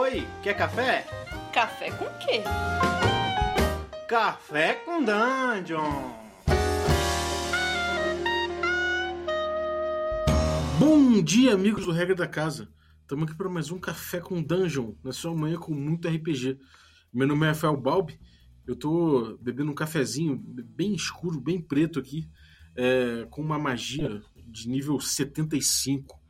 Oi, quer café? Café com quê? Café com Dungeon! Bom dia, amigos do Regra da Casa. Estamos aqui para mais um Café com Dungeon, na sua manhã com muito RPG. Meu nome é Rafael Balbi, eu tô bebendo um cafezinho bem escuro, bem preto aqui, é, com uma magia de nível 75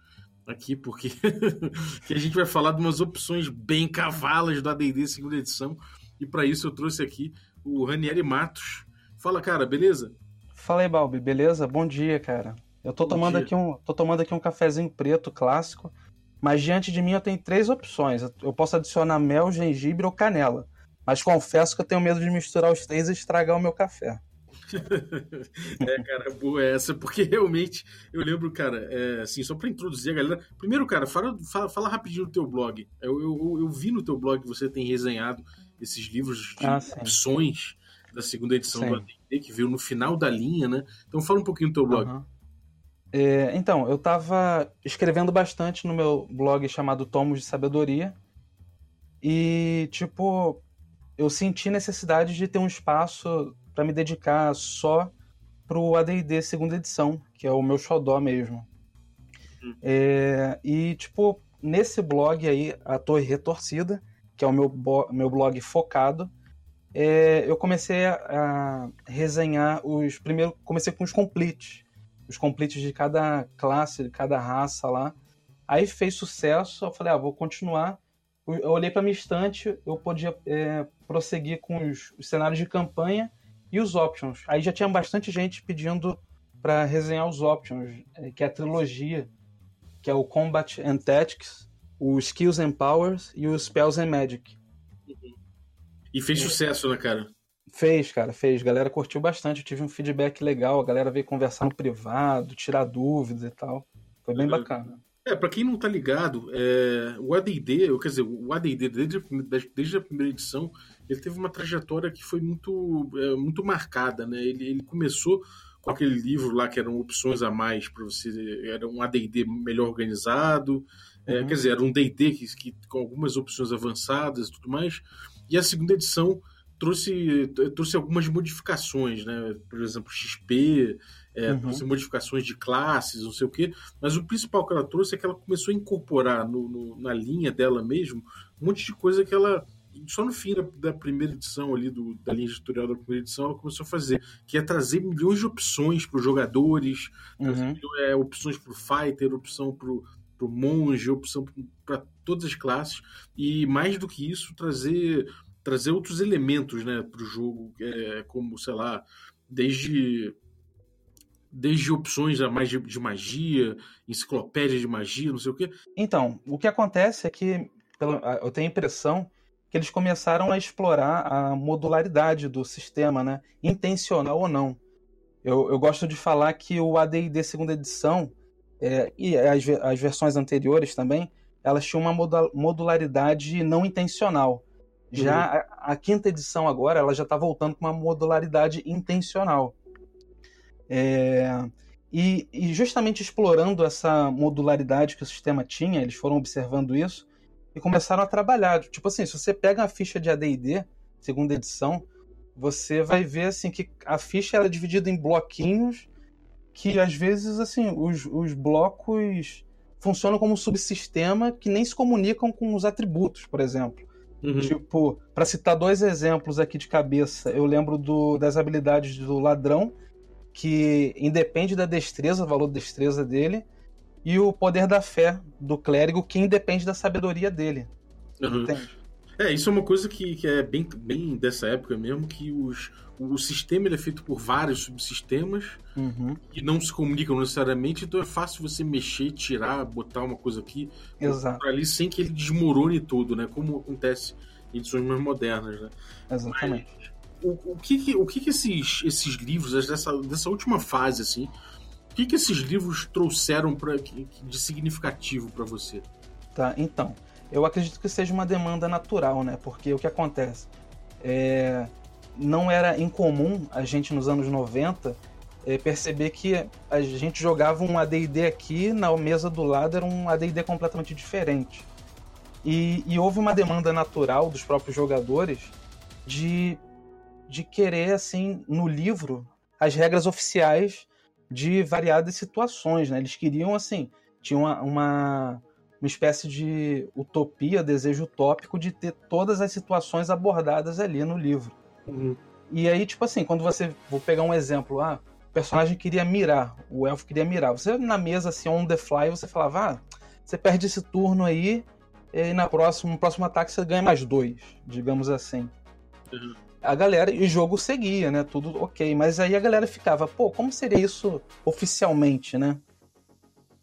aqui, porque que a gente vai falar de umas opções bem cavalas do AD&D segunda edição, e para isso eu trouxe aqui o Ranieri Matos. Fala, cara, beleza? Fala aí, Balbi, beleza? Bom dia, cara. Eu tô Bom tomando dia. aqui um, tô tomando aqui um cafezinho preto clássico, mas diante de mim eu tenho três opções. Eu posso adicionar mel, gengibre ou canela. Mas confesso que eu tenho medo de misturar os três e estragar o meu café. é, cara, boa essa, porque realmente eu lembro, cara, é, assim, só para introduzir a galera. Primeiro, cara, fala, fala, fala rapidinho no teu blog. Eu, eu, eu vi no teu blog que você tem resenhado esses livros de Ah, opções da segunda edição Sim. do AD&D, que veio no final da linha, né? Então fala um pouquinho do teu blog. Aham. É, então, eu tava escrevendo bastante no meu blog chamado Tomos de Sabedoria. E, tipo, eu senti necessidade de ter um espaço para me dedicar só pro AD&D segunda edição, que é o meu xodó mesmo. Hum. É, e, tipo, nesse blog aí, A Torre Retorcida, que é o meu, meu blog focado, é, eu comecei a, a resenhar os... Primeiro, comecei com os completes. Os completes de cada classe, de cada raça lá. Aí fez sucesso, eu falei, ah, vou continuar. Eu olhei para minha estante, eu podia é, prosseguir com os, os cenários de campanha e os options. Aí já tinha bastante gente pedindo para resenhar os options, é, que é a trilogia, que é o Combat and Tactics, o Skills and Powers e o Spells and Magic. E fez sucesso, né, cara? Fez, cara, fez. A galera curtiu bastante, eu tive um feedback legal, a galera veio conversar no privado, tirar dúvidas e tal. Foi bem Uhum. bacana. É, pra quem não tá ligado, é, o AD&D, quer dizer, o AD&D desde, desde a primeira edição, ele teve uma trajetória que foi muito, é, muito marcada, né? Ele, ele começou com aquele livro lá que eram opções a mais para você, era um AD&D melhor organizado, é, Uhum. quer dizer, era um D&D que, que, com algumas opções avançadas e tudo mais, e a segunda edição trouxe, trouxe algumas modificações, né? Por exemplo, XP, é, Uhum. trouxe modificações de classes, não sei o quê, mas o principal que ela trouxe é que ela começou a incorporar no, no- na linha dela mesmo um monte de coisa que ela. Só no fim da, da primeira edição ali, do, da linha editorial da primeira edição, ela começou a fazer, que é trazer milhões de opções para os jogadores, Uhum. é, opções para o fighter, opção para o monge, opção para todas as classes, e mais do que isso, trazer, trazer outros elementos né, para o jogo, é, como, sei lá, desde desde opções a mais de, de magia, enciclopédia de magia, não sei o quê. Então, o que acontece é que pelo- eu tenho a impressão que eles começaram a explorar a modularidade do sistema, né? Intencional ou não. Eu, eu gosto de falar que o AD&D segunda edição é, e as, as versões anteriores também, elas tinham uma modularidade não intencional. Já a, a quinta edição agora, ela já está voltando com uma modularidade intencional. É, e, e justamente explorando essa modularidade que o sistema tinha, eles foram observando isso e começaram a trabalhar. Tipo assim, se você pega a ficha de AD&D, segunda edição, você vai ver assim que a ficha era dividida em bloquinhos que às vezes assim os, os blocos funcionam como um subsistema que nem se comunicam com os atributos, por exemplo. Uhum. Tipo, para citar dois exemplos aqui de cabeça, eu lembro do, das habilidades do ladrão, que independe da destreza, o valor de destreza dele, e o poder da fé do clérigo, que independe da sabedoria dele. Uhum. Entende? É, isso é uma coisa que, que é bem, bem dessa época mesmo, que os, o sistema ele é feito por vários subsistemas Uhum, que não se comunicam necessariamente, então é fácil você mexer, tirar, botar uma coisa aqui por ali sem que ele desmorone todo, né? Como acontece em edições mais modernas, né? exatamente. O, o que o que, que esses, esses livros, dessa, dessa última fase, assim, que, que esses livros trouxeram pra, de significativo para você? Tá, então, eu acredito que seja uma demanda natural, né? Porque o que acontece? É, não era incomum a gente nos anos 90 é, perceber que a gente jogava um AD&D aqui, na mesa do lado era um AD&D completamente diferente. E, e houve uma demanda natural dos próprios jogadores de, de querer, assim, no livro, as regras oficiais de variadas situações, né? Eles queriam, assim, tinha uma, uma, uma espécie de utopia, desejo utópico de ter todas as situações abordadas ali no livro. Uhum. E aí, tipo assim, quando você. Vou pegar um exemplo. Ah, o personagem queria mirar, o elfo queria mirar. Você na mesa, assim, on the fly, você falava, ah, você perde esse turno aí, e na próxima, no próximo ataque você ganha mais dois, digamos assim. Uhum. A galera, e o jogo seguia, né? Tudo ok. Mas aí a galera ficava, pô, como seria isso oficialmente, né?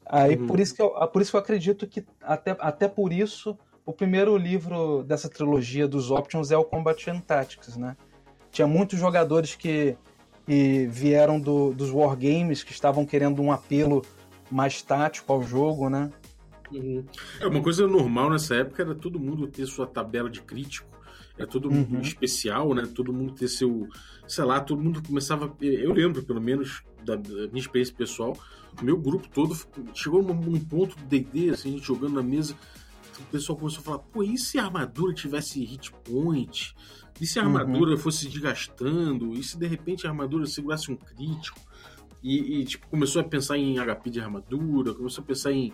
Aí Uhum. por, isso que eu, por isso que eu acredito que, até, até por isso, o primeiro livro dessa trilogia dos Options é o Combat and Tactics, né? Tinha muitos jogadores que, que vieram do, dos Wargames, que estavam querendo um apelo mais tático ao jogo, né? Uhum. É, uma coisa normal nessa época era todo mundo ter sua tabela de crítico, era todo mundo Uhum. especial, né? Todo mundo ter seu, sei lá, todo mundo começava. Eu lembro, pelo menos, da, da minha experiência pessoal, o meu grupo todo chegou num, num ponto do DD, assim, a gente jogando na mesa, o pessoal começou a falar: pô, e se a armadura tivesse hit point? E se a Uhum. armadura fosse desgastando? E se de repente a armadura segurasse um crítico? E, e, tipo, começou a pensar em HP de armadura, começou a pensar em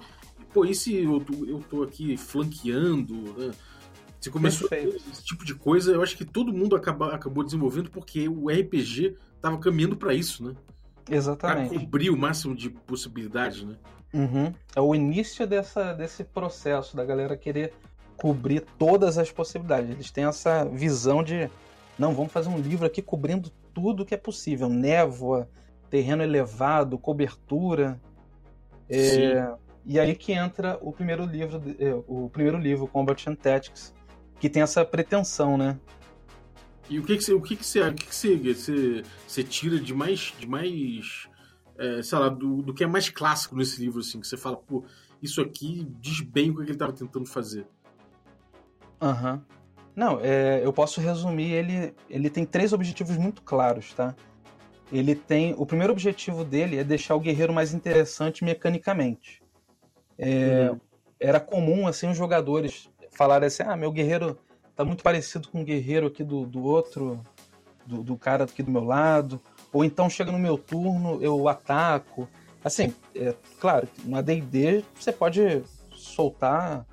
pô, e se eu tô, eu tô aqui flanqueando, né? Começou Perfeito. esse tipo de coisa, eu acho que todo mundo acaba, acabou desenvolvendo porque o RPG tava caminhando para isso, né? Exatamente. cobrir o máximo de possibilidades, né? Uhum. É o início dessa, desse processo da galera querer cobrir todas as possibilidades. Eles têm essa visão de não, vamos fazer um livro aqui cobrindo tudo que é possível. Névoa, terreno elevado, cobertura. É, e aí que entra o primeiro livro, é, o primeiro livro, Combat and Tactics, que tem essa pretensão, né? E o que que você, o que que você, o que que você, você, você tira de mais, de mais, é, sei lá, do, do que é mais clássico nesse livro, assim, que você fala, pô, isso aqui diz bem o que ele tava tentando fazer. Aham. Não, é, eu posso resumir, ele, ele tem três objetivos muito claros, tá? Ele tem. O primeiro objetivo dele é deixar o guerreiro mais interessante mecanicamente. É, Uhum. Era comum, assim, os jogadores falarem assim, ah, meu guerreiro tá muito parecido com o guerreiro aqui do, do outro, do, do cara aqui do meu lado. Ou então chega no meu turno, eu ataco. Assim, é claro, no AD&D você pode soltar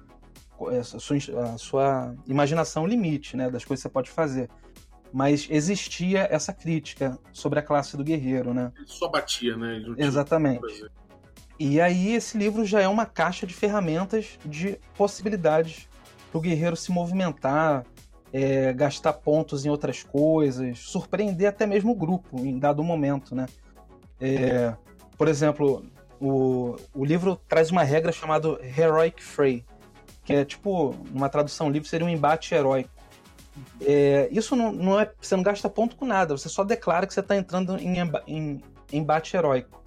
a sua, a sua imaginação limite, né, das coisas que você pode fazer. Mas existia essa crítica sobre a classe do guerreiro, né? Ele só batia, né? Exatamente. E aí esse livro já é uma caixa de ferramentas de possibilidades para o guerreiro se movimentar, é, gastar pontos em outras coisas, surpreender até mesmo o grupo em dado momento, né? É, por exemplo, o, o livro traz uma regra chamada Heroic Fray, que é tipo, numa tradução livre, seria um embate heróico. É, isso não, não é. Você não gasta ponto com nada, você só declara que você está entrando em, em embate heróico.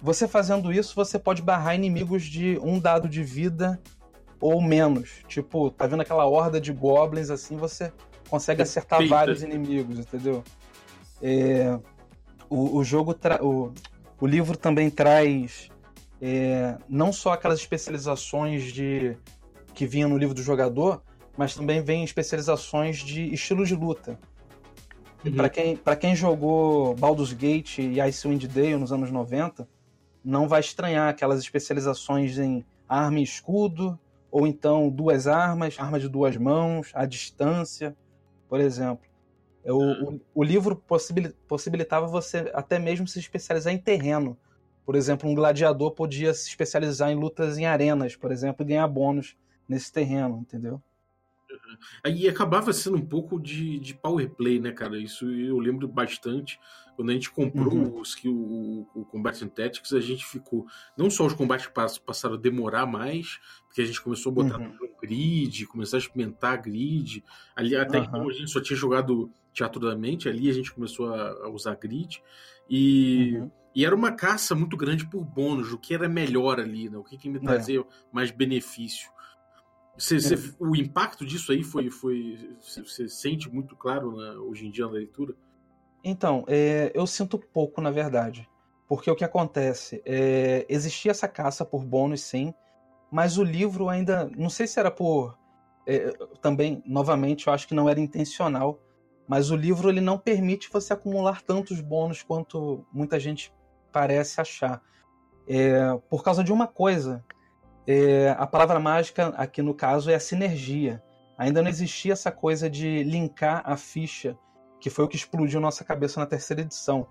Você fazendo isso, você pode barrar inimigos de um dado de vida ou menos. Tipo, tá vendo aquela horda de goblins assim, você consegue acertar Perfeito. vários inimigos, entendeu? É, o, o jogo tra- o, o livro também traz é, não só aquelas especializações de que vinham no livro do jogador, mas também vem especializações de estilo de luta. Uhum. Pra quem, pra quem jogou Baldur's Gate e Icewind Dale nos anos 90, não vai estranhar aquelas especializações em arma e escudo, ou então duas armas, arma de duas mãos, à distância, por exemplo. É, O, o, o livro possibil- possibilitava você até mesmo se especializar em terreno. Por exemplo, um gladiador podia se especializar em lutas em arenas, por exemplo, e ganhar bônus nesse terreno, entendeu? Aí acabava sendo um pouco de, de power play, né, cara? Isso eu lembro bastante. Quando a gente comprou Uhum. o skill, o, o Combat Tactics, a gente ficou. Não só os combates pass- passaram a demorar mais, porque a gente começou a botar Uhum. no grid, começar a experimentar grid. Ali, até Aham. então a gente só tinha jogado Teatro da Mente, ali a gente começou a, a usar grid. E. Uhum. E era uma caça muito grande por bônus, o que era melhor ali, né? O que, que me É. trazia mais benefício. Você, você- o impacto disso aí foi. foi você, você sente muito claro né, hoje em dia na leitura? Então, é, eu sinto pouco, na verdade. Porque o que acontece? É, existia essa caça por bônus, sim, mas o livro ainda. Não sei se era por é, também, novamente, eu acho que não era intencional, mas o livro ele não permite você acumular tantos bônus quanto muita gente parece achar. É, por causa de uma coisa, é, a palavra mágica aqui no caso é a sinergia. Ainda não existia essa coisa de linkar a ficha, que foi o que explodiu nossa cabeça na terceira edição.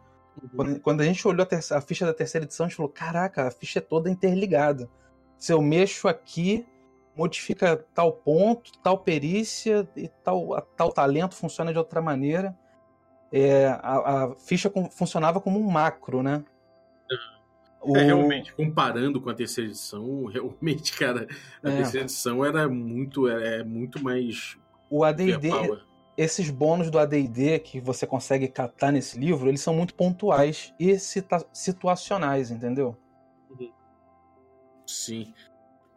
Quando, quando a gente olhou a, a, ficha da terceira edição, a gente falou: caraca, a ficha é toda interligada. Se eu mexo aqui, modifica tal ponto, tal perícia e tal, tal talento funciona de outra maneira. É, a, a, ficha com, funcionava como um macro, né? O... É, realmente, comparando com a terceira edição, realmente, cara, a é. terceira edição era muito, é, é muito mais. O ADD, esses bônus do ADD que você consegue catar nesse livro, eles são muito pontuais e situacionais, entendeu? Sim.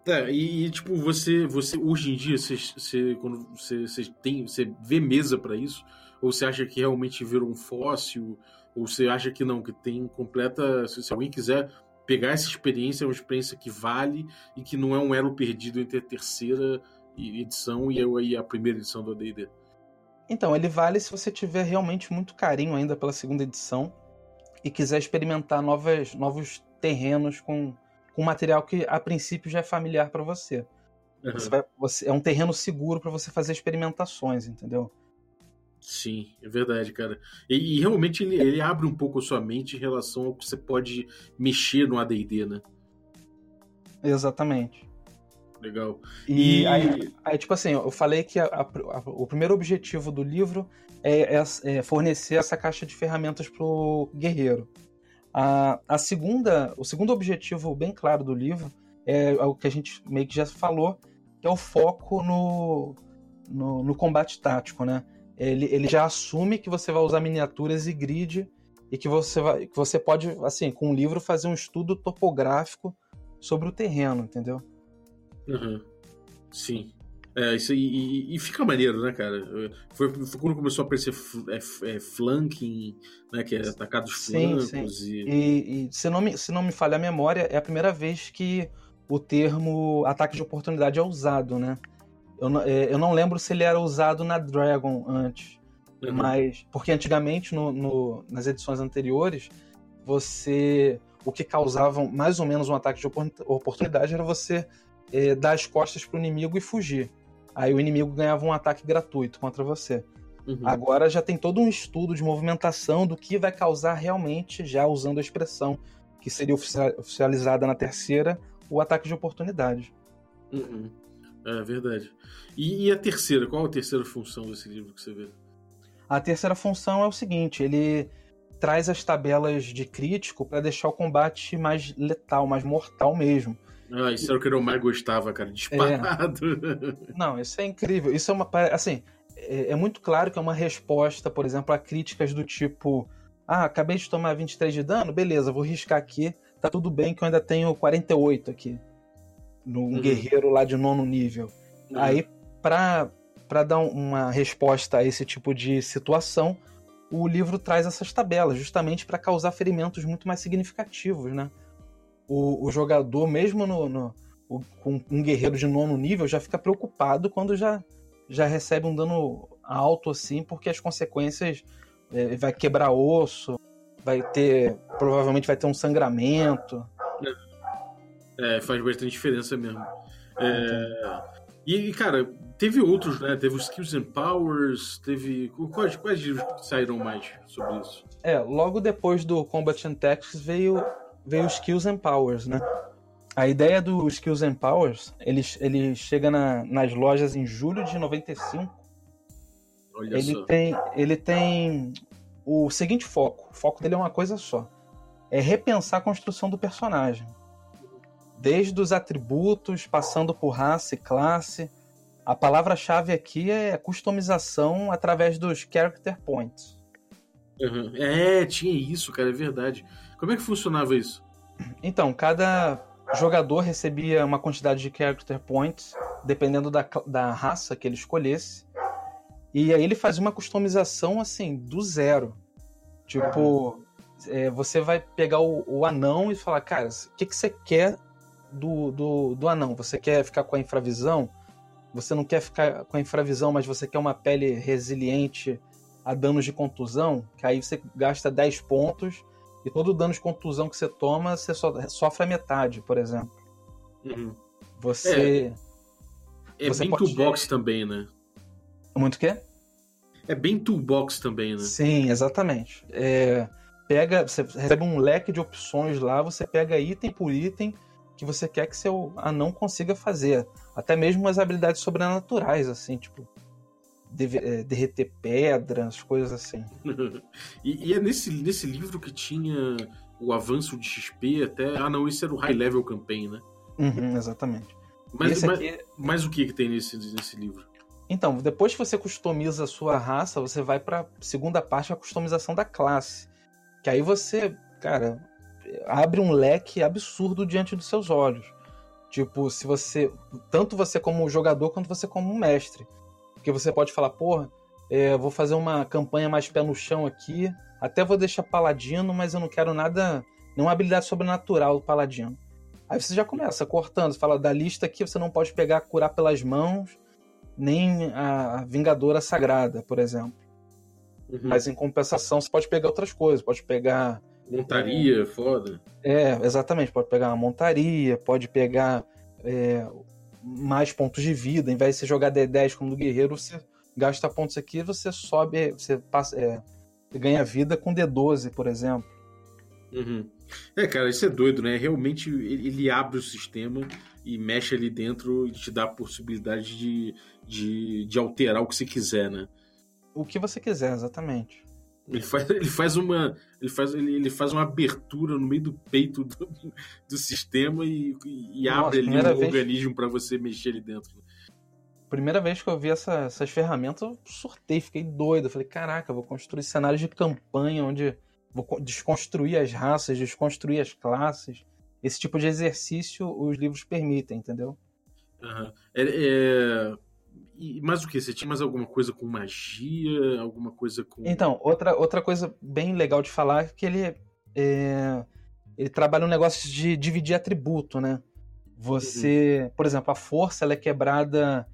É, e, e, tipo, você, você hoje em dia, você, você quando você, você, tem, você vê mesa para isso? Ou você acha que realmente virou um fóssil? Ou você acha que não, que tem completa. Se, se alguém quiser pegar essa experiência, é uma experiência que vale e que não é um elo perdido entre a terceira edição e a primeira edição do AD&D? Então, ele vale se você tiver realmente muito carinho ainda pela segunda edição e quiser experimentar novas, novos terrenos com com material que a princípio já é familiar para você. Uhum. Você, vai, você. É um terreno seguro para você fazer experimentações, entendeu? Sim, é verdade, cara. E, e realmente ele, ele, abre um pouco a sua mente em relação ao que você pode mexer no AD&D, né? Exatamente. Legal. E, e... Aí, aí, tipo assim, eu falei que a, a, a, o primeiro objetivo do livro é, é, é, fornecer essa caixa de ferramentas pro guerreiro. A, a segunda, o segundo objetivo bem claro do livro é o que a gente meio que já falou, que é o foco no, no, no combate tático, né? Ele, ele já assume que você vai usar miniaturas e grid e que você, vai, que você pode, assim, com o livro, fazer um estudo topográfico sobre o terreno, entendeu? Uhum. Sim. É, isso e, e, fica maneiro, né, cara? Foi, foi quando começou a aparecer é, é, flanking, né, que é atacar dos flancos. Sim. E... E, e, se, não me, se não me falha a memória, é a primeira vez que o termo ataque de oportunidade é usado, né? Eu não, é, eu não lembro se ele era usado na Dragon antes, uhum. mas... Porque antigamente, no, no, nas edições anteriores, você... O que causava mais ou menos um ataque de oportunidade era você é, dar as costas para o inimigo e fugir. Aí o inimigo ganhava um ataque gratuito contra você. Uhum. Agora já tem todo um estudo de movimentação do que vai causar realmente, já usando a expressão que seria oficializada na terceira, o ataque de oportunidade. Uhum. É verdade. E, e, a terceira? Qual a terceira função desse livro que você vê? A terceira função é o seguinte: ele traz as tabelas de crítico para deixar o combate mais letal, mais mortal mesmo. Ah, isso era o que eu mais gostava, cara, disparado. É. Não, isso é incrível. Isso é uma. Assim, é, é, muito claro que é uma resposta, por exemplo, a críticas do tipo: ah, acabei de tomar 23 de dano, beleza, vou riscar aqui, tá tudo bem que eu ainda tenho 48 aqui. No, um uhum. guerreiro lá de nono nível. Uhum. Aí, pra, pra dar uma resposta a esse tipo de situação, o livro traz essas tabelas, justamente para causar ferimentos muito mais significativos, né? O, o jogador, mesmo no, no o, com um guerreiro de nono nível, já fica preocupado quando já, já recebe um dano alto assim, porque as consequências é, vai quebrar osso, vai ter. Provavelmente vai ter um sangramento. É, faz bastante diferença mesmo. É, e, cara, teve outros, né? Teve os Skills and Powers, teve. Quais, quais livros saíram mais sobre isso? É, logo depois do Combat and Tactics veio veio o Skills and Powers, né? A ideia do Skills and Powers, ele, ele chega na, nas lojas em julho de 95. Olha ele só. tem ele tem o seguinte foco. O foco dele é uma coisa só. É repensar a construção do personagem. Desde os atributos, passando por raça e classe. A palavra-chave aqui é customização através dos character points. Uhum. É, tinha isso, cara, é verdade. Como é que funcionava isso? Então, cada jogador recebia uma quantidade de character points, dependendo da, da raça que ele escolhesse. E aí ele fazia uma customização assim, do zero. Tipo, é, você vai pegar o, o, anão e falar, cara, o que, que você quer do, do, do anão? Você quer ficar com a infravisão? você não quer ficar com a infravisão, mas você quer uma pele resiliente a danos de contusão, que aí você gasta 10 pontos e todo dano de contusão que você toma, você so, sofre a metade, por exemplo. Uhum. Você. É Você bem pode- toolbox também, né? Muito o quê? É bem toolbox também, né? Sim, exatamente. É, pega, você recebe um leque de opções lá, você pega item por item que você quer que seu anão consiga fazer. Até mesmo as habilidades sobrenaturais, assim, tipo. Deve- é, derreter pedras, coisas assim. e, e é nesse, nesse livro que tinha o avanço de XP até. Ah, não, isso era o High Level Campaign, né? Uhum, exatamente. Mas, mas, aqui, mas o que, que tem nesse, nesse livro? Então, depois que você customiza a sua raça, você vai pra segunda parte, a customização da classe. Que aí você, cara, abre um leque absurdo diante dos seus olhos. Tipo, se você. Tanto você como jogador, quanto você como mestre. Porque você pode falar, porra, é, vou fazer uma campanha mais pé no chão aqui. Até vou deixar paladino, mas eu não quero nada. Nenhuma habilidade sobrenatural do paladino. Aí você já começa cortando. Você fala, da lista aqui você não pode pegar curar pelas mãos nem a Vingadora Sagrada, por exemplo. Uhum. Mas em compensação, você pode pegar outras coisas. Pode pegar. Montaria, foda. É, exatamente. Pode pegar uma montaria, pode pegar é, mais pontos de vida. Em vez de você jogar D10 como do guerreiro, você gasta pontos aqui você sobe. Você, passa, é, você ganha vida com D12, por exemplo. Uhum. É, cara, isso é doido, né? Realmente ele ele abre o sistema e mexe ali dentro e te dá a possibilidade de, de, de alterar o que você quiser, né? O que você quiser, exatamente. Ele faz, ele faz uma. Ele faz, ele, ele faz uma abertura no meio do peito do, do sistema e, e Nossa, abre ali um vez- organismo para você mexer ali dentro. Primeira vez que eu vi essa- essas ferramentas, eu surtei, fiquei doido. Eu falei, caraca, vou construir cenários de campanha onde vou co- desconstruir as raças, desconstruir as classes. Esse tipo de exercício os livros permitem, entendeu? Aham. É, é... E mais o que? Você tinha mais alguma coisa com magia? Alguma coisa com. Então, outra, outra coisa bem legal de falar é que ele, é, ele trabalha um negócio de dividir atributo, né? Você, por exemplo, a força ela é quebrada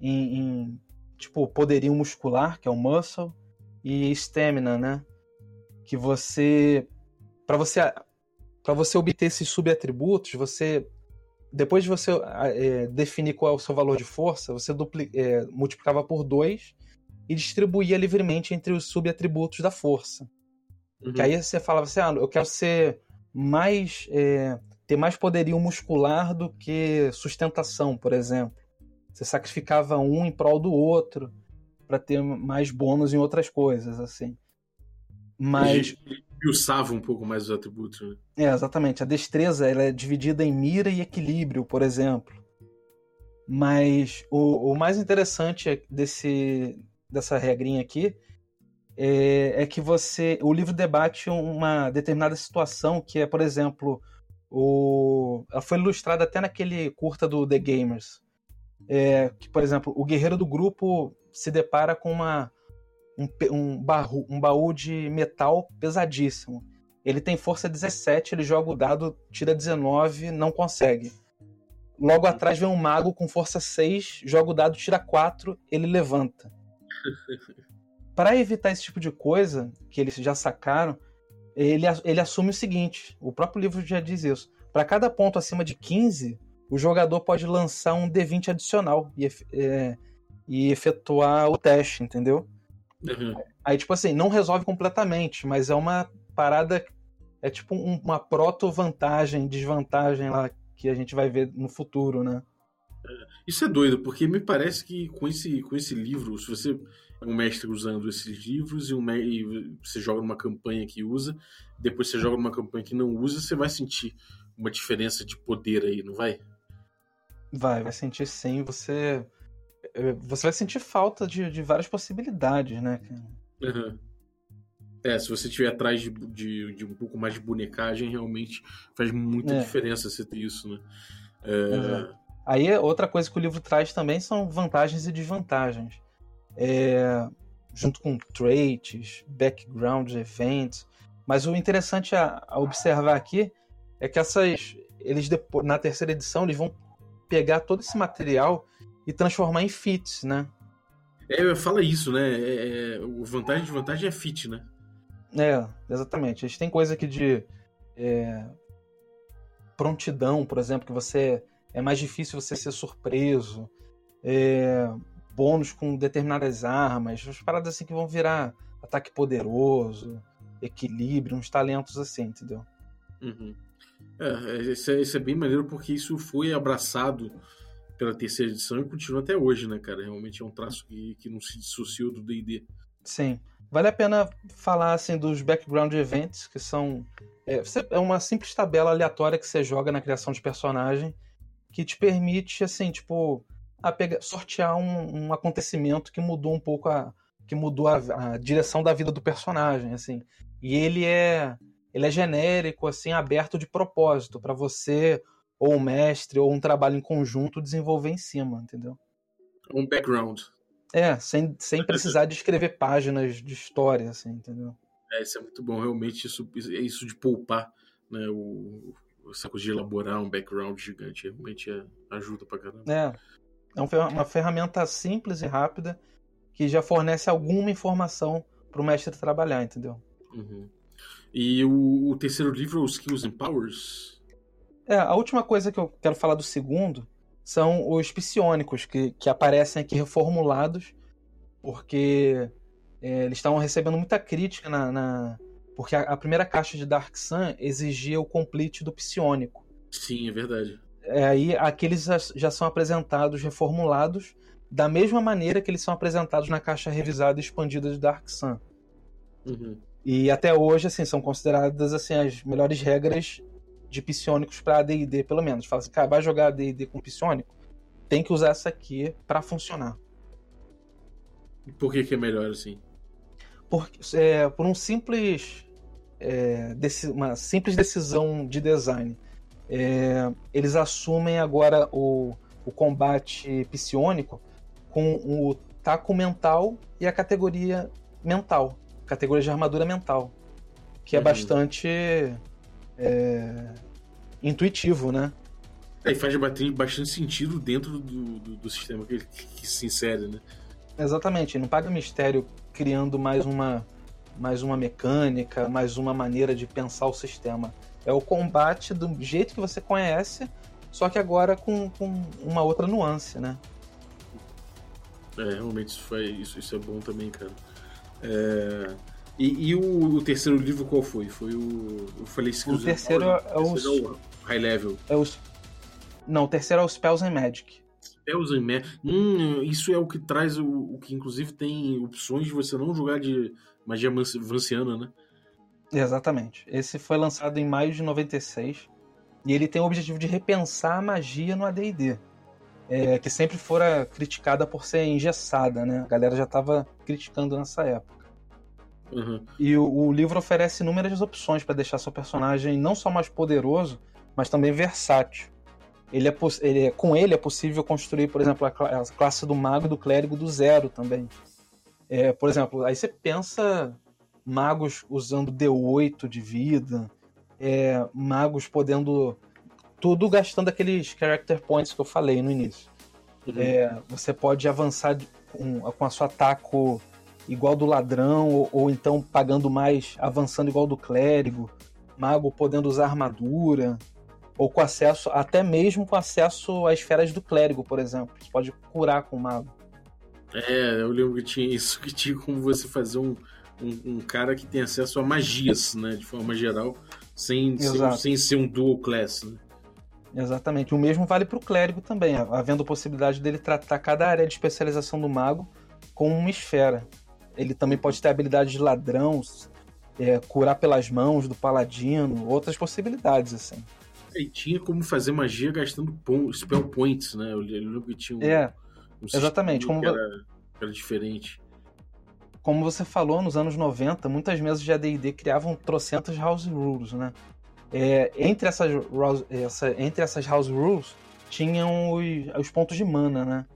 em, em, tipo poderio muscular, que é o muscle, e stamina, né? Que você para você para você obter esses subatributos, você depois de você é, definir qual é o seu valor de força, você dupli, é, multiplicava por 2 e distribuía livremente entre os subatributos da força. Uhum. Que aí você falava assim, ah, eu quero ser mais é, ter mais poderio muscular do que sustentação, por exemplo. Você sacrificava um em prol do outro para ter mais bônus em outras coisas, assim. Mas esmiuçava um pouco mais os atributos, né? é, exatamente. A destreza ela é dividida em mira e equilíbrio, por exemplo. Mas o, o mais interessante desse, dessa regrinha aqui é, é que você. O livro debate uma determinada situação que é, por exemplo, o, ela foi ilustrada até naquele curta do The Gamers. É, que, por exemplo, o guerreiro do grupo se depara com uma, um, um, barru, um baú de metal pesadíssimo. Ele tem força 17, ele joga o dado, tira 19, não consegue. Logo atrás vem um mago com força 6, joga o dado, tira 4, ele levanta. Para evitar esse tipo de coisa, que eles já sacaram, ele, ele assume o seguinte: o próprio livro já diz isso. Para cada ponto acima de 15, o jogador pode lançar um D20 adicional e, é, e efetuar o teste, entendeu? Uhum. Aí, tipo assim, não resolve completamente, mas é uma parada. É tipo um- uma proto-vantagem, desvantagem lá que a gente vai ver no futuro, né? Isso é doido, porque me parece que com esse, com esse livro, se você é um mestre usando esses livros e, um, e você joga numa campanha que usa, depois você joga numa campanha que não usa, você vai sentir uma diferença de poder aí, não vai? Vai, vai sentir sim. Você. Você vai sentir falta de, de várias possibilidades, né? Uhum. É, se você estiver atrás de, de, de um pouco mais de bonecagem, realmente faz muita É. diferença você ter isso, né? É. Aí outra coisa que o livro traz também são vantagens e desvantagens. É, junto com traits, background, events. Mas o interessante a, a observar aqui é que essas. Eles depois, na terceira edição, eles vão pegar todo esse material e transformar em feats, né? É, fala isso, né? É, é, o vantagem de vantagem é fit, né? É, exatamente. A gente tem coisa aqui de é, prontidão, por exemplo, que você é mais difícil você ser surpreso, é, bônus com determinadas armas, as paradas assim que vão virar ataque poderoso, equilíbrio, uns talentos assim, entendeu? Uhum. É, isso é, isso é bem maneiro porque isso foi abraçado pela terceira edição e continua até hoje, né, cara? Realmente é um traço que, que não se dissociou do D&D. Sim. Vale a pena falar, assim, dos background events, que são... É, é uma simples tabela aleatória que você joga na criação de personagem que te permite, assim, tipo, a pegar, sortear um, um acontecimento que mudou um pouco a... que mudou a, a direção da vida do personagem, assim. E ele é ele é genérico, assim, aberto de propósito, para você, ou um mestre, ou um trabalho em conjunto desenvolver em cima, entendeu? Um background. É, sem, sem precisar de escrever páginas de história, assim, entendeu? É, isso é muito bom, realmente, isso, isso de poupar, né, o, o saco de elaborar um background gigante, realmente é, ajuda pra caramba. É, é uma ferramenta simples e rápida que já fornece alguma informação pro mestre trabalhar, entendeu? Uhum. E o, o, terceiro livro é o Skills and Powers. É, a última coisa que eu quero falar do segundo são os psionicos, que, que aparecem aqui reformulados, porque é, eles estavam recebendo muita crítica na. na porque a, a, primeira caixa de Dark Sun exigia o complete do psionico. Sim, é verdade. É, aí aqueles já, já são apresentados reformulados da mesma maneira que eles são apresentados na caixa revisada e expandida de Dark Sun. Uhum. E até hoje, assim, são consideradas assim as melhores regras de psionicos para AD&D, pelo menos. Fala assim, cara, vai jogar AD&D com psionico? Tem que usar essa aqui para funcionar. E por que, que é melhor assim? Por, é, por um simples, é, uma simples decisão de design. É, eles assumem agora o, o combate psionico com o taco mental e a categoria mental categoria de armadura mental, que é uhum. bastante é, intuitivo, né? É, e faz bastante sentido dentro do, do, do sistema que, que, se insere, né? Exatamente, não paga mistério criando mais uma, mais uma mecânica, mais uma maneira de pensar o sistema. É o combate do jeito que você conhece, só que agora com, com uma outra nuance, né? É, realmente isso, foi, isso, isso é bom também, cara. É... E, e o, o, terceiro livro qual foi? Foi o. Eu falei O terceiro é, é o. É high Level. É o, não, o terceiro é o Spells and Magic. Spells and Magic. Hum, isso é o que traz o, o que inclusive tem opções de você não jogar de magia vanciana, né? Exatamente. Esse foi lançado em maio de 96 e ele tem o objetivo de repensar a magia no AD&D. É, que sempre fora criticada por ser engessada, né? A galera já estava criticando nessa época. Uhum. E o, o, livro oferece inúmeras opções para deixar seu personagem não só mais poderoso, mas também versátil. Ele é, ele é, com ele é possível construir, por exemplo, a, a classe do mago e do clérigo do zero também. É, por exemplo, aí você pensa magos usando D8 de vida, é, magos podendo tudo gastando aqueles character points que eu falei no início. Uhum. É, você pode avançar com, com a sua taco igual do ladrão, ou, ou, então pagando mais, avançando igual do clérigo, mago podendo usar armadura, ou com acesso, até mesmo com acesso às esferas do clérigo, por exemplo. Você pode curar com o mago. É, eu lembro que tinha isso, que tinha como você fazer um, um, um cara que tem acesso a magias, né, de forma geral, sem, sem, sem ser um dual class, né? Exatamente. O mesmo vale para o clérigo também, havendo possibilidade dele tratar cada área de especialização do mago com uma esfera. Ele também pode ter habilidade de ladrão, é, curar pelas mãos do paladino, outras possibilidades, assim. E tinha como fazer magia gastando spell points, né? Eu lembro que tinha um, é, um exatamente. Como... Que era, era diferente. Como você falou, nos anos 90, muitas mesas de AD&D criavam trocentas house rules, né? É, entre, essas, essa, entre essas house rules tinham os, os, pontos de mana, né?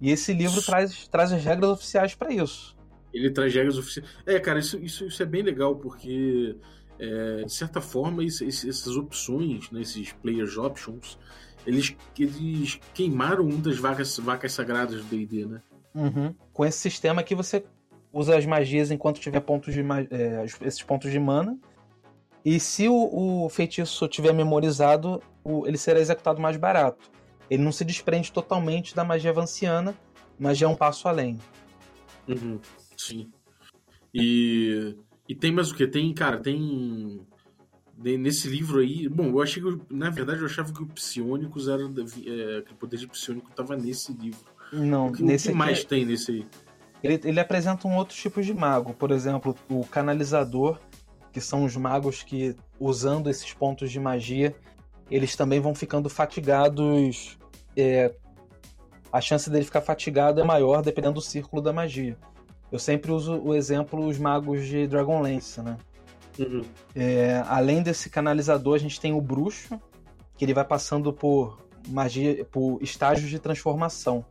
E esse livro traz, traz as regras oficiais para isso. Ele traz regras oficiais. É, cara, isso, isso, isso é bem legal, porque, é, de certa forma, isso, essas opções, né, esses players options, eles, eles queimaram das vacas, vacas sagradas do D&D, né? Uhum. Com esse sistema aqui você usa as magias enquanto tiver pontos de é, esses pontos de mana. E se o, o feitiço tiver memorizado, o, ele será executado mais barato. Ele não se desprende totalmente da magia vanciana, mas já é um passo além. Uhum. Sim. E, e tem mais o que? Tem, cara, tem. Nesse livro aí. Bom, eu achei que. Na verdade, eu achava que o Psionicos era. É, que o poder de Psionico estava nesse livro. Não, o que, nesse o que mais tem nesse aí? Ele, ele apresenta um outro tipo de mago. Por exemplo, o canalizador, que são os magos que, usando esses pontos de magia, eles também vão ficando fatigados. É, a chance dele ficar fatigado é maior dependendo do círculo da magia. Eu sempre uso o exemplo os magos de Dragonlance, né? Uhum. É, além desse canalizador, a gente tem o bruxo, que ele vai passando por magia, por estágios de transformação,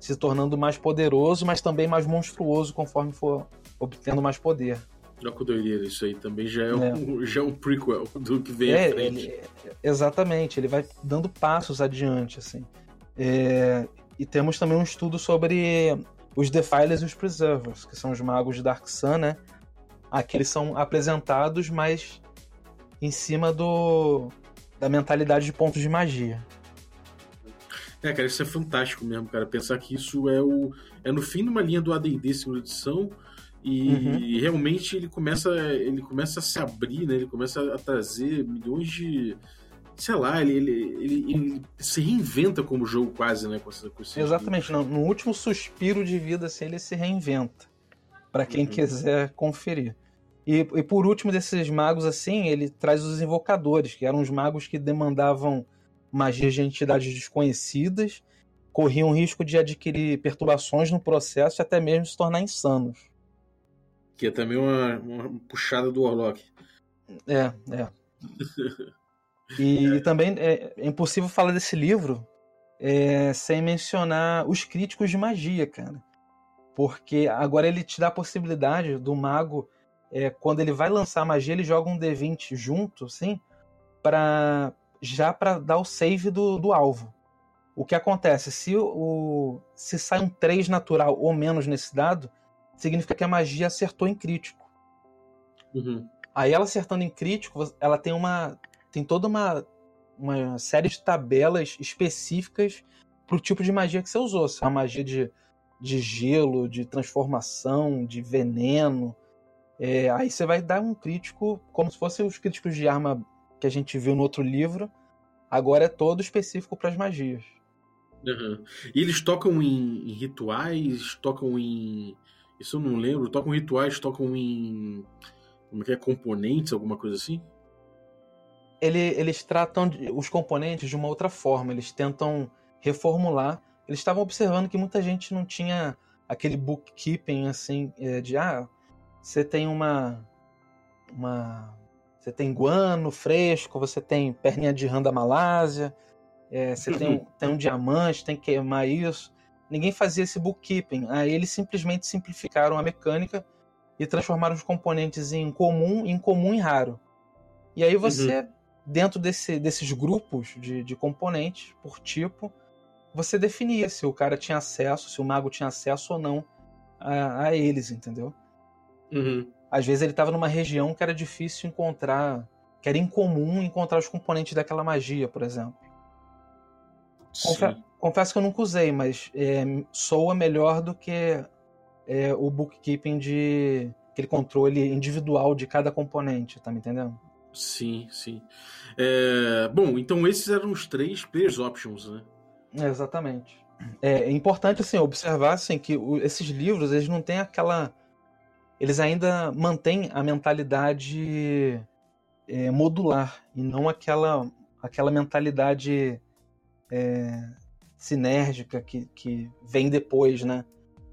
se tornando mais poderoso, mas também mais monstruoso conforme for obtendo mais poder. Olha que doideira isso aí, também já é, é. Um, já é um prequel do que vem é, à frente. Ele, exatamente, ele vai dando passos adiante, assim. É, e temos também um estudo sobre os Defilers e os Preservers, que são os magos de Dark Sun, né? Aqui eles são apresentados, mas em cima do da mentalidade de pontos de magia. É, cara, isso é fantástico mesmo, cara. Pensar que isso é o é no fim de uma linha do AD&D segunda edição e uhum. realmente ele começa ele começa a se abrir, né? Ele começa a trazer milhões de sei lá, ele, ele, ele, ele, se reinventa como jogo quase, né? Com essa, com Exatamente, no, no, último suspiro de vida, assim, ele se reinventa. para quem uhum. quiser conferir. E, e, por último desses magos, assim, ele traz os invocadores, que eram os magos que demandavam magias de entidades desconhecidas, corriam risco de adquirir perturbações no processo e até mesmo se tornar insanos. Que é também uma, uma puxada do Warlock. É, é. E é. também é, é, impossível falar desse livro é, sem mencionar os críticos de magia, cara. Porque agora ele te dá a possibilidade do mago, é, quando ele vai lançar magia, ele joga um D20 junto, assim, para já para dar o save do, do alvo. O que acontece? Se, o, se sai um 3 natural ou menos nesse dado, significa que a magia acertou em crítico. Uhum. Aí ela acertando em crítico, ela tem uma tem toda uma, uma série de tabelas específicas para o tipo de magia que você usou. Se é uma magia de, de gelo, de transformação, de veneno. É, aí você vai dar um crítico, como se fossem os críticos de arma que a gente viu no outro livro. Agora é todo específico para as magias. Uhum. E eles tocam em, em, rituais, tocam em. Isso eu não lembro. Tocam em rituais, tocam em. Como é que é? Componentes, alguma coisa assim? Ele, eles tratam os componentes de uma outra forma, eles tentam reformular. Eles estavam observando que muita gente não tinha aquele bookkeeping assim, é, de ah, você tem uma. uma você tem guano fresco, você tem perninha de rã da Malásia, é, você tem, tem um diamante, tem que queimar isso. Ninguém fazia esse bookkeeping. Aí eles simplesmente simplificaram a mecânica e transformaram os componentes em comum, em comum e raro. E aí você uhum dentro desse, desses grupos de, de componentes por tipo, você definia se o cara tinha acesso, se o mago tinha acesso ou não a, a eles, entendeu? Uhum. Às vezes ele estava numa região que era difícil encontrar, que era incomum encontrar os componentes daquela magia, por exemplo. Confe confesso que eu nunca usei, mas é, soa melhor do que é, o bookkeeping de aquele controle individual de cada componente, tá me entendendo? Sim, sim. É, bom, então esses eram os três players options, né? É, exatamente. É, importante assim observar assim, que o, esses livros eles não têm aquela, eles ainda mantêm a mentalidade é, modular e não aquela aquela mentalidade é, sinérgica que, que vem depois, né?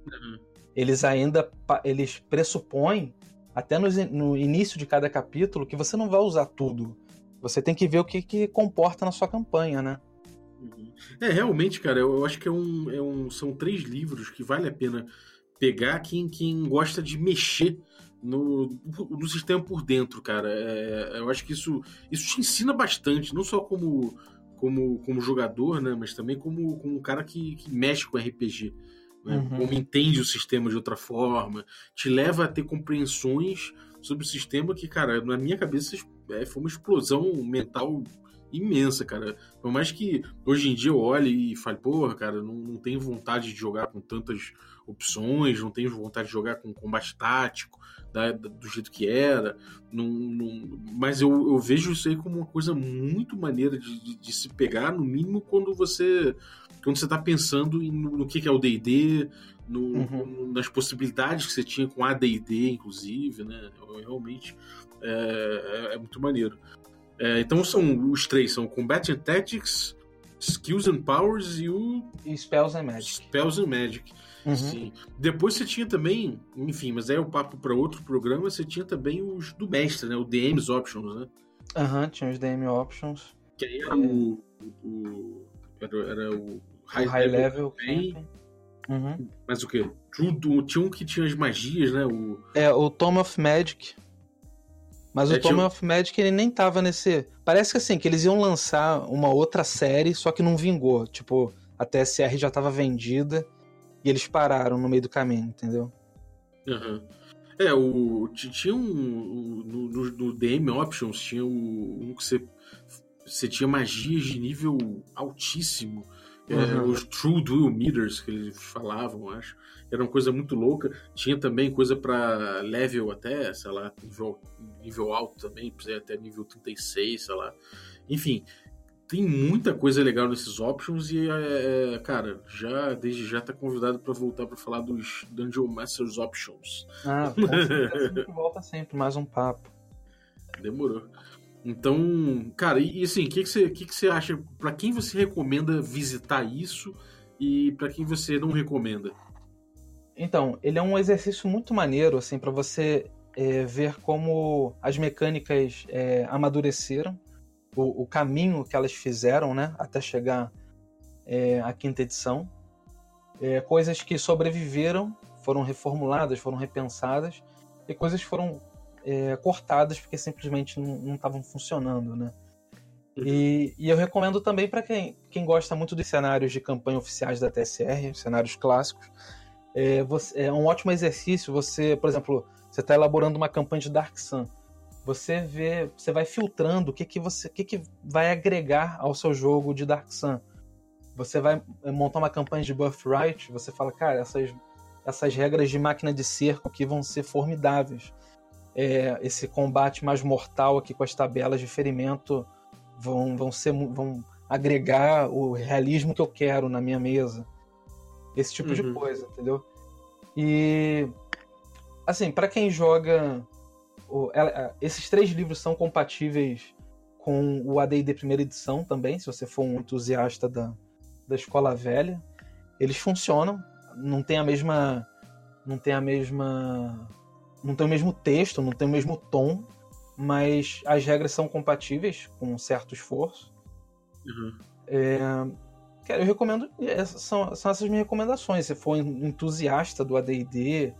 Uhum. Eles ainda eles pressupõem até no, no, início de cada capítulo, que você não vai usar tudo. Você tem que ver o que, que comporta na sua campanha, né? Uhum. É, realmente, cara, eu, acho que é um, é um, são três livros que vale a pena pegar quem, quem gosta de mexer no, no sistema por dentro, cara. É, eu acho que isso, isso te ensina bastante, não só como, como, como jogador, né? Mas também como, como um cara que, que mexe com RPG. Né? Uhum. Como entende o sistema de outra forma, te leva a ter compreensões sobre o sistema que, cara, na minha cabeça é, foi uma explosão mental imensa, cara. Por mais que hoje em dia eu olhe e fale, porra, cara, não, não tenho vontade de jogar com tantas opções, não tenho vontade de jogar com combate tático da, do jeito que era, não, não, mas eu, eu, vejo isso aí como uma coisa muito maneira de, de, de se pegar, no mínimo quando você quando você está pensando no, no, que, que é o D&D, uhum. nas possibilidades que você tinha com AD&D, inclusive, né? Realmente é, é, é muito maneiro. É, então são os três, são Combat and Tactics, Skills and Powers e o... E Spells and Magic. Spells and Magic. Uhum. Sim. Depois você tinha também, enfim, mas aí é o papo para outro programa, você tinha também os do mestre, né? O DM's Options, né? Aham, uhum, tinha os DM Options. Que aí era é. o, o, era, era, o High, high Level, level uhum. Mas o que? Tinha um que tinha as magias, né? O... É, o Tome of Magic. Mas é, o Tome tinha... of Magic ele nem tava nesse. Parece que assim, que eles iam lançar uma outra série, só que não vingou. Tipo, a TSR já tava vendida e eles pararam no meio do caminho, entendeu? Uhum. É, o, tinha um. no, no, no, DM Options tinha o, um que você, você tinha magias de nível altíssimo. É, uhum. os True Dual Meters que eles falavam, acho. Era uma coisa muito louca. Tinha também coisa para level até, sei lá, nível, nível alto também, até nível 36, sei lá. Enfim, tem muita coisa legal nesses options e, é, é cara, já desde já tá convidado para voltar para falar dos Dungeon Masters Options. Ah, com certeza, volta sempre, mais um papo. Demorou. Então, cara, e, e assim, o que, que, você, que, que você acha? Para quem você recomenda visitar isso e para quem você não recomenda? Então, ele é um exercício muito maneiro, assim, para você é, ver como as mecânicas é, amadureceram o, o, caminho que elas fizeram, né, até chegar é, à quinta edição. É, coisas que sobreviveram, foram reformuladas, foram repensadas, e coisas foram é, cortadas porque simplesmente não estavam funcionando, né? Uhum. E, e, eu recomendo também para quem, quem gosta muito dos cenários de campanha oficiais da TSR, cenários clássicos, é, você, é um ótimo exercício. Você, por exemplo, você está elaborando uma campanha de Dark Sun você vê, você vai filtrando o que que você, o que que vai agregar ao seu jogo de Dark Sun. Você vai eh, montar uma campanha de Birthright, você fala, cara, essas essas regras de máquina de cerco aqui vão ser formidáveis. É, esse combate mais mortal aqui com as tabelas de ferimento vão, vão ser vão agregar o realismo que eu quero na minha mesa. Esse tipo uhum. de coisa, entendeu? E assim, para quem joga ela, esses três livros são compatíveis com o AD&D primeira edição também, se você for um entusiasta da, da escola velha. Eles funcionam, não tem a mesma não tem a mesma não tem o mesmo texto, não tem o mesmo tom, mas as regras são compatíveis com um certo esforço. Uhum. É, eu recomendo, são, são essas minhas recomendações. Se for entusiasta do AD&D,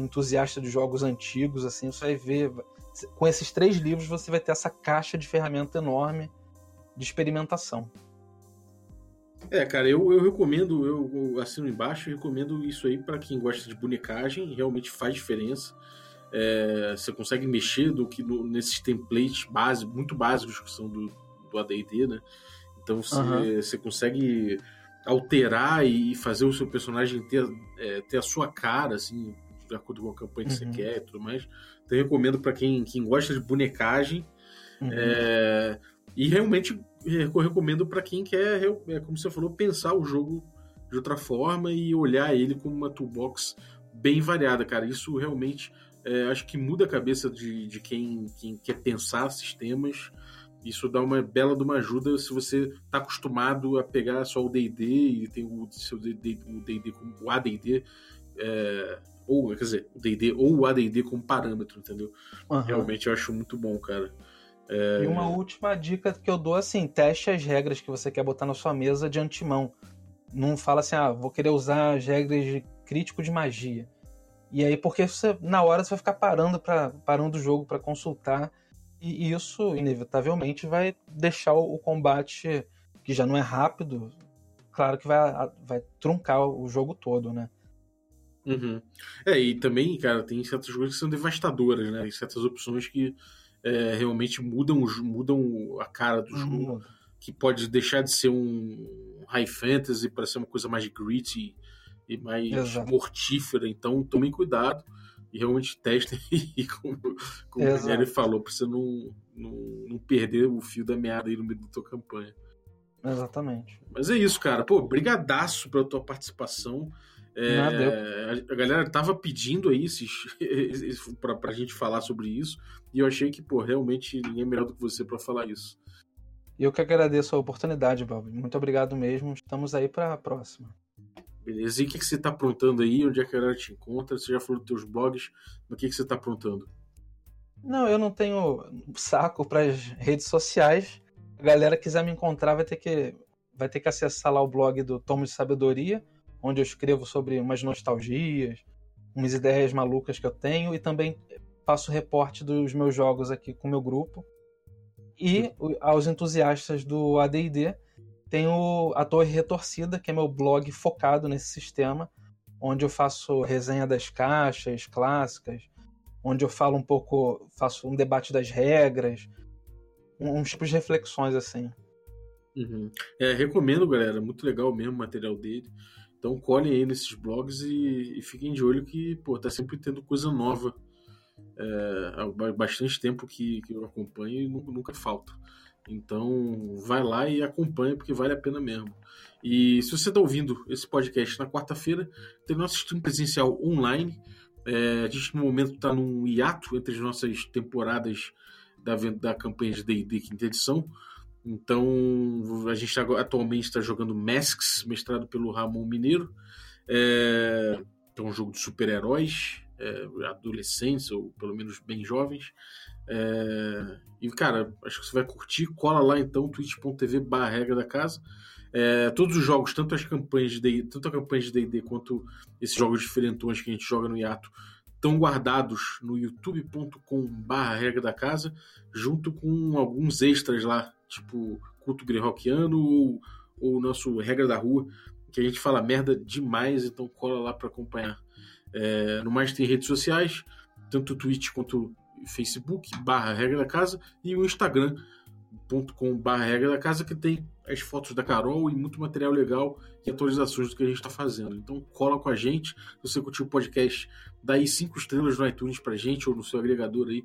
entusiasta de jogos antigos, assim, você vai ver. Com esses três livros, você vai ter essa caixa de ferramenta enorme de experimentação. É, cara, eu, eu recomendo, eu, eu assino embaixo, eu recomendo isso aí para quem gosta de bonecagem, realmente faz diferença. É, você consegue mexer do que no, nesses templates base, muito básicos que são do, do AD&D, né? Então você, uhum. você consegue alterar e fazer o seu personagem ter, é, ter a sua cara, assim, de acordo com a campanha que uhum. você quer e tudo mais. Então eu recomendo para quem, quem gosta de bonecagem. Uhum. É, e realmente eu recomendo para quem quer, é, como você falou, pensar o jogo de outra forma e olhar ele como uma toolbox bem variada, cara. Isso realmente é, acho que muda a cabeça de, de quem, quem quer pensar sistemas. Isso dá uma bela de uma ajuda se você está acostumado a pegar só o D&D e tem o seu D&D, o D&D como o AD&D é, ou, quer dizer, o D&D ou o AD&D como parâmetro, entendeu? Uhum. Realmente eu acho muito bom, cara. É... E uma última dica que eu dou, assim, teste as regras que você quer botar na sua mesa de antemão. Não fala assim, ah, vou querer usar as regras de crítico de magia. E aí, porque você, na hora você vai ficar parando, pra, parando o jogo para consultar, e isso, inevitavelmente, vai deixar o combate que já não é rápido, claro que vai, vai truncar o jogo todo, né? Uhum. É, e também, cara, tem certas coisas que são devastadoras, né? Tem certas opções que é, realmente mudam, mudam a cara do jogo. Uhum. Que pode deixar de ser um high fantasy para ser uma coisa mais gritty e mais Exato. mortífera. Então, tomem cuidado e realmente testem. E como, como o Daniel falou, para você não, não, não, perder o fio da meada aí no meio da tua campanha. Exatamente. Mas é isso, cara. Pô, brigadaço pela tua participação. É, a galera tava pedindo aí esses, pra, gente falar sobre isso, e eu achei que, pô, realmente ninguém é melhor do que você para falar isso. Eu que agradeço a oportunidade, Bob. Muito obrigado mesmo. Estamos aí para a próxima. Beleza. E o que, que você está aprontando aí? Onde é que a galera te encontra? Você já falou dos teus blogs, o que, que você está aprontando? Não, eu não tenho saco para as redes sociais. A galera quiser me encontrar vai ter que vai ter que acessar lá o blog do Tomo de Sabedoria, onde eu escrevo sobre umas nostalgias, umas ideias malucas que eu tenho e também faço reporte dos meus jogos aqui com o meu grupo. E aos entusiastas do AD&D, tenho a Torre Retorcida, que é meu blog focado nesse sistema, onde eu faço resenha das caixas clássicas, onde eu falo um pouco, faço um debate das regras, uns tipos de reflexões assim. Uhum. É, recomendo, galera, muito legal mesmo o material dele. Então colhem aí nesses blogs e, e, fiquem de olho que, pô, tá sempre tendo coisa nova. É, há bastante tempo que, que eu acompanho e nunca, nunca falta. Então, vai lá e acompanha, porque vale a pena mesmo. E se você está ouvindo esse podcast na quarta-feira, tem nosso stream presencial online. É, a gente, no momento, está num hiato entre as nossas temporadas da, da campanha de D&D quinta edição. Então, a gente tá, atualmente está jogando Masks, mestrado pelo Ramon Mineiro. É, é um jogo de super-heróis, é, adolescentes, ou pelo menos bem jovens. É, e, cara, acho que você vai curtir. Cola lá então, twitch.tv barra regra da casa. É, todos os jogos, tanto as campanhas de D&D, tanto a campanha de D&D quanto esses jogos diferentões que a gente joga no hiato, estão guardados no youtube.com barra regra da casa, junto com alguns extras lá, tipo culto greyhawkiano ou o nosso regra da rua, que a gente fala merda demais, então cola lá para acompanhar. É, no mais tem redes sociais, tanto o Twitch quanto Facebook barra Regra da Casa e o Instagram.com barra Regra da Casa que tem as fotos da Carol e muito material legal e atualizações do que a gente está fazendo. Então cola com a gente. Se você curtiu o podcast, dá aí cinco estrelas no iTunes pra gente ou no seu agregador aí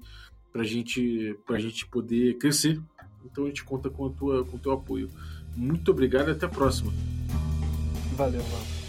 pra gente, pra gente poder crescer. Então a gente conta com, a tua, com o teu apoio. Muito obrigado e até a próxima. Valeu, mano.